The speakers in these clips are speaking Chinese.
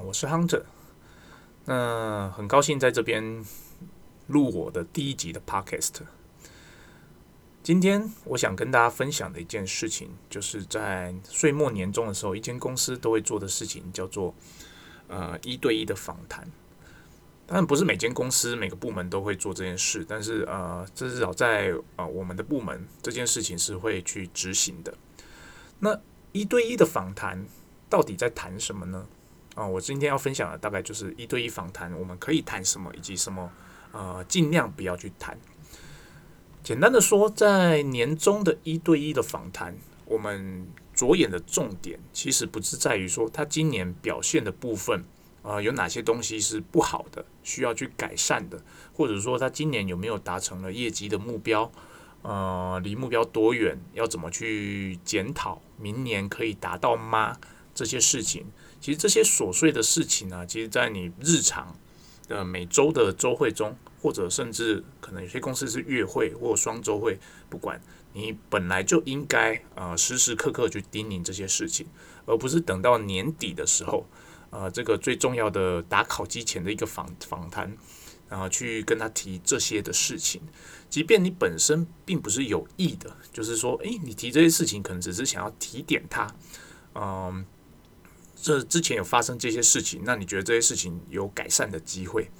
我是 Hunter。那很高兴在这边录我的第一集的 Podcast。今天我想跟大家分享的一件事情，就是在岁末年终的时候，一间公司都会做的事情，叫做呃一对一的访谈。当然不是每间公司每个部门都会做这件事，但是呃，至少在呃我们的部门，这件事情是会去执行的。那一对一的访谈到底在谈什么呢？啊，我今天要分享的大概就是一对一访谈，我们可以谈什么，以及什么呃尽量不要去谈。简单的说，在年终的一对一的访谈，我们着眼的重点其实不是在于说他今年表现的部分。呃，有哪些东西是不好的，需要去改善的，或者说他今年有没有达成了业绩的目标？呃，离目标多远？要怎么去检讨？明年可以达到吗？这些事情，其实这些琐碎的事情呢，其实在你日常的每周的周会中，或者甚至可能有些公司是月会或双周会，不管你本来就应该呃时时刻刻去叮咛这些事情，而不是等到年底的时候。呃，这个最重要的打考机前的一个访访谈，然后去跟他提这些的事情，即便你本身并不是有意的，就是说，诶，你提这些事情可能只是想要提点他，嗯，这之前有发生这些事情，那你觉得这些事情有改善的机会？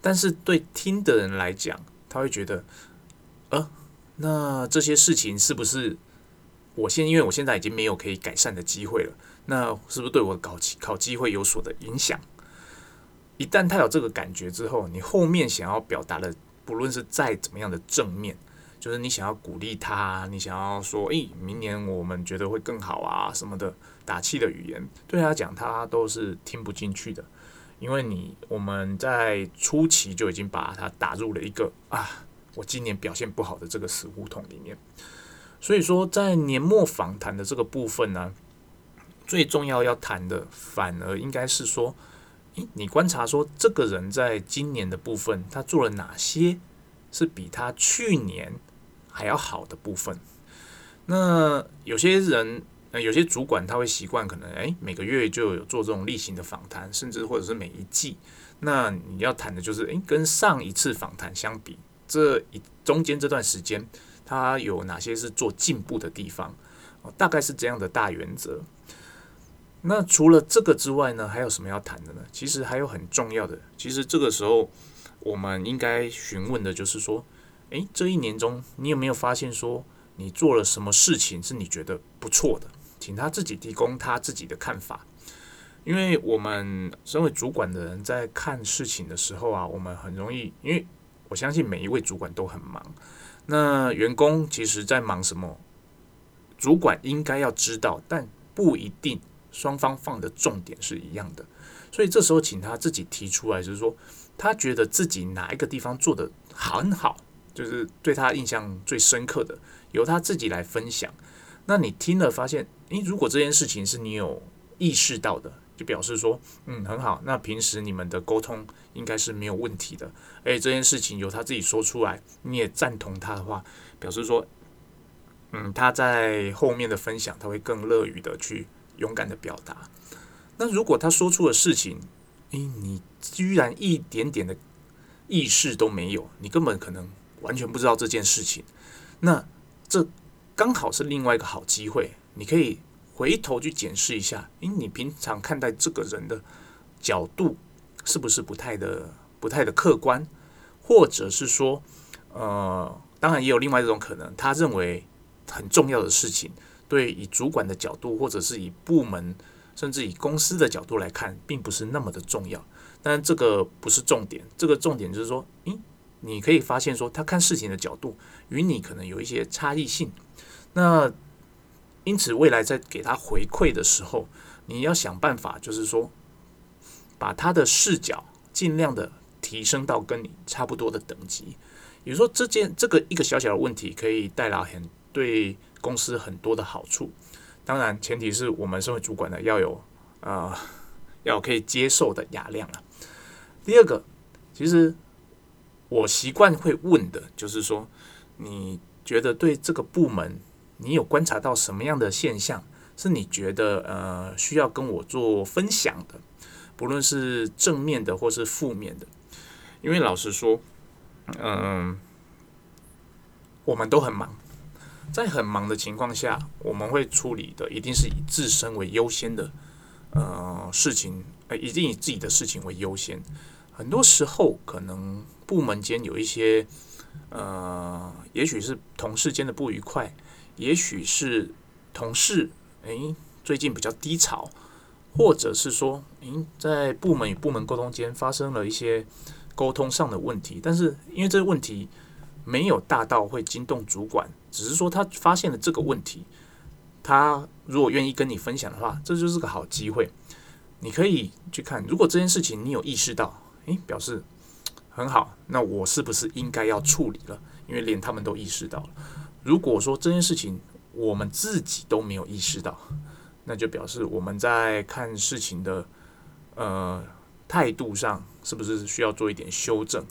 但是对听的人来讲，他会觉得，呃，那这些事情是不是我现因为我现在已经没有可以改善的机会了？那是不是对我考考机会有所的影响？一旦他有这个感觉之后，你后面想要表达的，不论是再怎么样的正面，就是你想要鼓励他，你想要说，诶，明年我们觉得会更好啊什么的，打气的语言，对他讲，他都是听不进去的，因为你我们在初期就已经把他打入了一个啊，我今年表现不好的这个死胡同里面。所以说，在年末访谈的这个部分呢。最重要要谈的，反而应该是说，诶，你观察说这个人在今年的部分，他做了哪些是比他去年还要好的部分？那有些人，那，有些主管他会习惯可能，诶，每个月就有做这种例行的访谈，甚至或者是每一季。那你要谈的就是，诶，跟上一次访谈相比，这一中间这段时间，他有哪些是做进步的地方？大概是这样的大原则。那除了这个之外呢，还有什么要谈的呢？其实还有很重要的，其实这个时候我们应该询问的就是说，诶，这一年中你有没有发现说你做了什么事情是你觉得不错的？请他自己提供他自己的看法。因为我们身为主管的人在看事情的时候啊，我们很容易，因为我相信每一位主管都很忙。那员工其实在忙什么，主管应该要知道，但不一定。双方放的重点是一样的，所以这时候请他自己提出来，就是说他觉得自己哪一个地方做的很好，就是对他印象最深刻的，由他自己来分享。那你听了发现，诶，如果这件事情是你有意识到的，就表示说，嗯，很好。那平时你们的沟通应该是没有问题的。诶，这件事情由他自己说出来，你也赞同他的话，表示说，嗯，他在后面的分享他会更乐于的去。勇敢的表达。那如果他说出的事情，诶，你居然一点点的意识都没有，你根本可能完全不知道这件事情。那这刚好是另外一个好机会，你可以回头去检视一下，诶，你平常看待这个人的角度是不是不太的、不太的客观，或者是说，呃，当然也有另外一种可能，他认为很重要的事情。对，以主管的角度，或者是以部门，甚至以公司的角度来看，并不是那么的重要。但这个不是重点，这个重点就是说，诶，你可以发现说，他看事情的角度与你可能有一些差异性。那因此，未来在给他回馈的时候，你要想办法，就是说，把他的视角尽量的提升到跟你差不多的等级。比如说，这件这个一个小小的问题，可以带来很对。公司很多的好处，当然前提是我们身为主管的要有呃要可以接受的雅量了。第二个，其实我习惯会问的就是说，你觉得对这个部门，你有观察到什么样的现象，是你觉得呃需要跟我做分享的？不论是正面的或是负面的。因为老实说，嗯，我们都很忙，在很忙的情况下，我们会处理的一定是以自身为优先的，呃，事情，呃，一定以自己的事情为优先。很多时候，可能部门间有一些，呃，也许是同事间的不愉快，也许是同事，诶，最近比较低潮，或者是说，诶，在部门与部门沟通间发生了一些沟通上的问题，但是因为这个问题没有大到会惊动主管，只是说他发现了这个问题，他如果愿意跟你分享的话，这就是个好机会，你可以去看，如果这件事情你有意识到。诶，表示很好。那我是不是应该要处理了？因为连他们都意识到了。如果说这件事情我们自己都没有意识到，那就表示我们在看事情的呃态度上是不是需要做一点修正？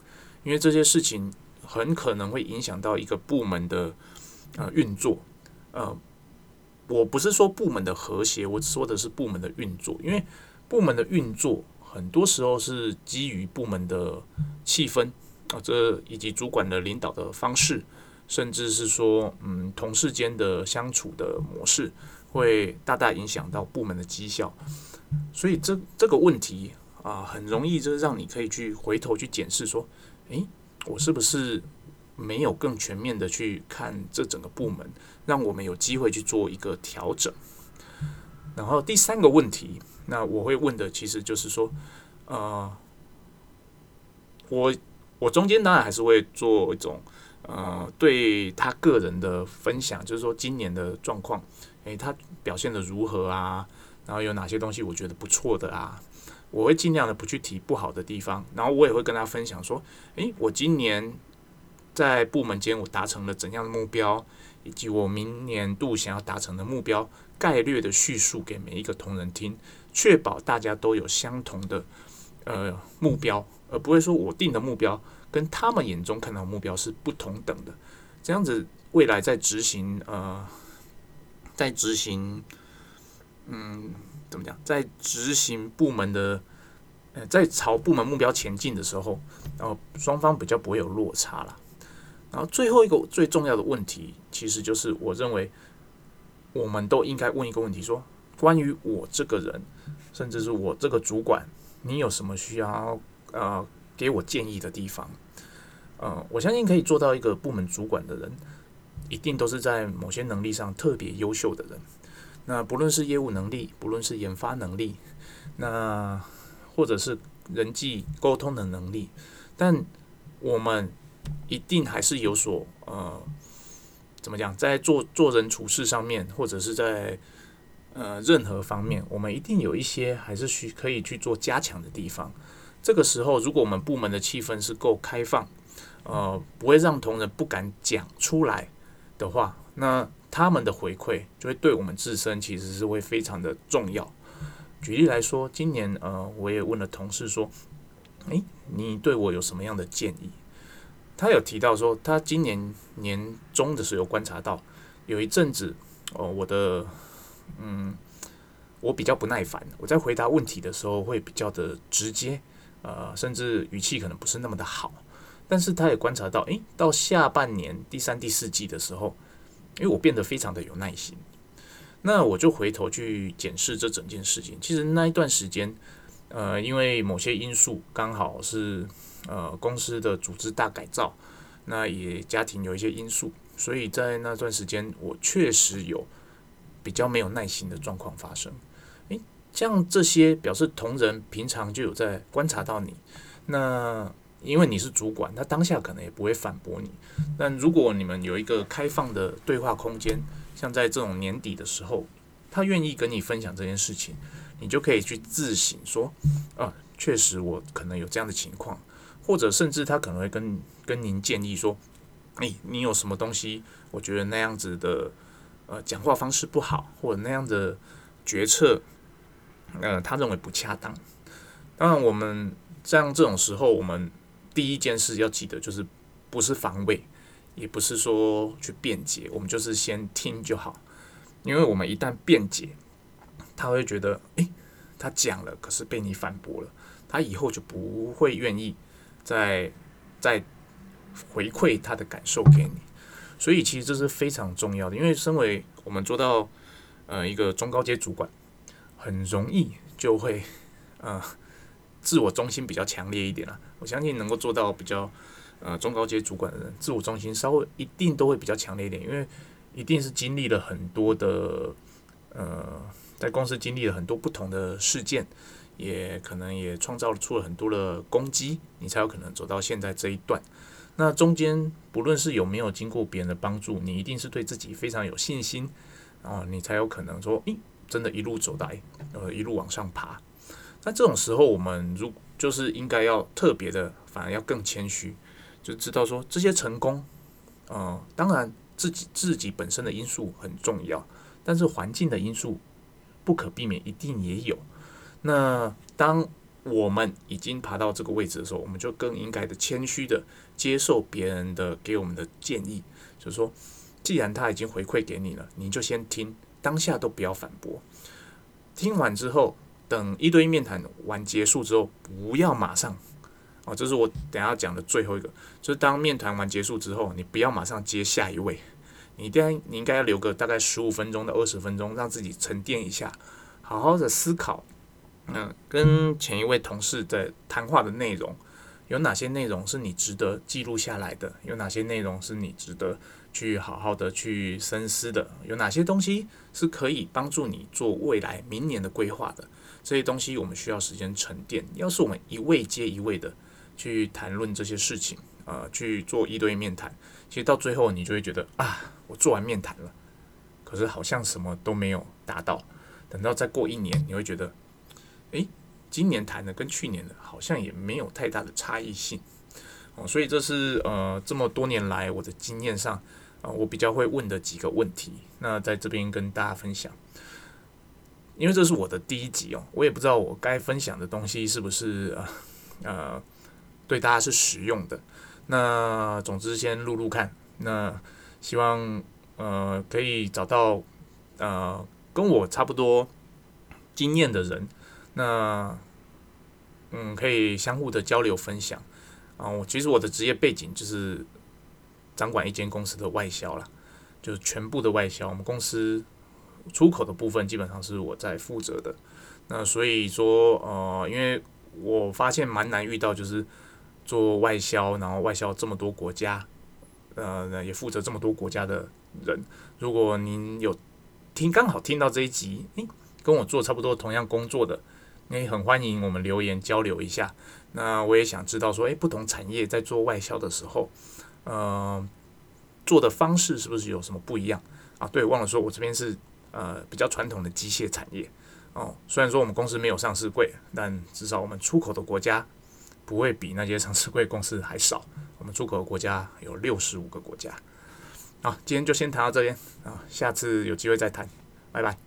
因为这些事情很可能会影响到一个部门的呃运作。呃，我不是说部门的和谐，我说的是部门的运作。因为部门的运作。很多时候是基于部门的气氛啊，这以及主管的领导的方式，甚至是说，嗯，同事间的相处的模式，会大大影响到部门的绩效。所以这这个问题啊，很容易就是让你可以去回头去检视说，诶，我是不是没有更全面的去看这整个部门，让我们有机会去做一个调整。然后第三个问题。那我会问的其实就是说，呃，我我中间当然还是会做一种呃对他个人的分享，就是说今年的状况，诶，他表现的如何啊？然后有哪些东西我觉得不错的啊？我会尽量的不去提不好的地方，然后我也会跟他分享说，诶，我今年在部门间我达成了怎样的目标，以及我明年度想要达成的目标，概略的叙述给每一个同仁听。确保大家都有相同的呃目标，而不会说我定的目标跟他们眼中看到目标是不同等的。这样子未来在执行呃，在执行嗯怎么讲，在执行部门的呃在朝部门目标前进的时候，然后双方比较不会有落差了。然后最后一个最重要的问题，其实就是我认为我们都应该问一个问题：说关于我这个人。甚至是我这个主管，你有什么需要呃给我建议的地方？呃，我相信可以做到一个部门主管的人，一定都是在某些能力上特别优秀的人。那不论是业务能力，不论是研发能力，那或者是人际沟通的能力，但我们一定还是有所呃，怎么讲，在做做人处事上面，或者是在。呃，任何方面，我们一定有一些还是需可以去做加强的地方。这个时候，如果我们部门的气氛是够开放，呃，不会让同仁不敢讲出来的话，那他们的回馈就会对我们自身其实是会非常的重要。举例来说，今年呃，我也问了同事说，诶，你对我有什么样的建议？他有提到说，他今年年中的时候观察到，有一阵子哦，我的。嗯，我比较不耐烦，我在回答问题的时候会比较的直接，呃，甚至语气可能不是那么的好。但是他也观察到，诶，到下半年第三、第四季的时候，因为我变得非常的有耐心，那我就回头去检视这整件事情。其实那一段时间，呃，因为某些因素，刚好是呃公司的组织大改造，那也家庭有一些因素，所以在那段时间，我确实有。比较没有耐心的状况发生，诶，像这些表示同仁平常就有在观察到你，那因为你是主管，他当下可能也不会反驳你。但如果你们有一个开放的对话空间，像在这种年底的时候，他愿意跟你分享这件事情，你就可以去自省说，啊，确实我可能有这样的情况，或者甚至他可能会跟跟您建议说，诶，你有什么东西，我觉得那样子的。呃，讲话方式不好，或者那样的决策，呃，他认为不恰当。当然，我们像这种时候，我们第一件事要记得，就是不是防卫，也不是说去辩解，我们就是先听就好。因为我们一旦辩解，他会觉得，诶，他讲了，可是被你反驳了，他以后就不会愿意再再回馈他的感受给你。所以其实这是非常重要的，因为身为我们做到呃一个中高阶主管，很容易就会呃自我中心比较强烈一点了。我相信能够做到比较呃中高阶主管的人，自我中心稍微一定都会比较强烈一点，因为一定是经历了很多的呃在公司经历了很多不同的事件，也可能也创造出了很多的攻击，你才有可能走到现在这一段。那中间不论是有没有经过别人的帮助，你一定是对自己非常有信心，然后你才有可能说，诶，真的一路走来，呃，一路往上爬。那这种时候，我们如就是应该要特别的，反而要更谦虚，就知道说这些成功，呃，当然自己自己本身的因素很重要，但是环境的因素不可避免，一定也有。那当我们已经爬到这个位置的时候，我们就更应该的谦虚的接受别人的给我们的建议，就是说，既然他已经回馈给你了，你就先听，当下都不要反驳。听完之后，等一堆面谈完结束之后，不要马上哦，这是我等下讲的最后一个，就是当面谈完结束之后，你不要马上接下一位，你一定你应该要留个大概十五分钟到二十分钟，让自己沉淀一下，好好的思考。嗯，跟前一位同事的谈话的内容，有哪些内容是你值得记录下来的？有哪些内容是你值得去好好的去深思的？有哪些东西是可以帮助你做未来明年的规划的？这些东西我们需要时间沉淀。要是我们一位接一位的去谈论这些事情，呃，去做一堆面谈，其实到最后你就会觉得啊，我做完面谈了，可是好像什么都没有达到。等到再过一年，你会觉得。诶，今年谈的跟去年的好像也没有太大的差异性哦，所以这是呃这么多年来我的经验上啊，我比较会问的几个问题。那在这边跟大家分享，因为这是我的第一集哦，我也不知道我该分享的东西是不是呃呃对大家是实用的。那总之先录录看，那希望呃可以找到呃跟我差不多经验的人。那，嗯，可以相互的交流分享啊。我其实我的职业背景就是掌管一间公司的外销了，就是全部的外销。我们公司出口的部分基本上是我在负责的。那所以说，呃，因为我发现蛮难遇到，就是做外销，然后外销这么多国家，呃，也负责这么多国家的人。如果您有听刚好听到这一集，诶，跟我做差不多同样工作的。也很欢迎我们留言交流一下。那我也想知道说，诶，不同产业在做外销的时候，呃，做的方式是不是有什么不一样啊？对，忘了说，我这边是呃比较传统的机械产业哦。虽然说我们公司没有上市柜，但至少我们出口的国家不会比那些上市柜公司还少。我们出口的国家有六十五个国家。好，今天就先谈到这边啊，下次有机会再谈，拜拜。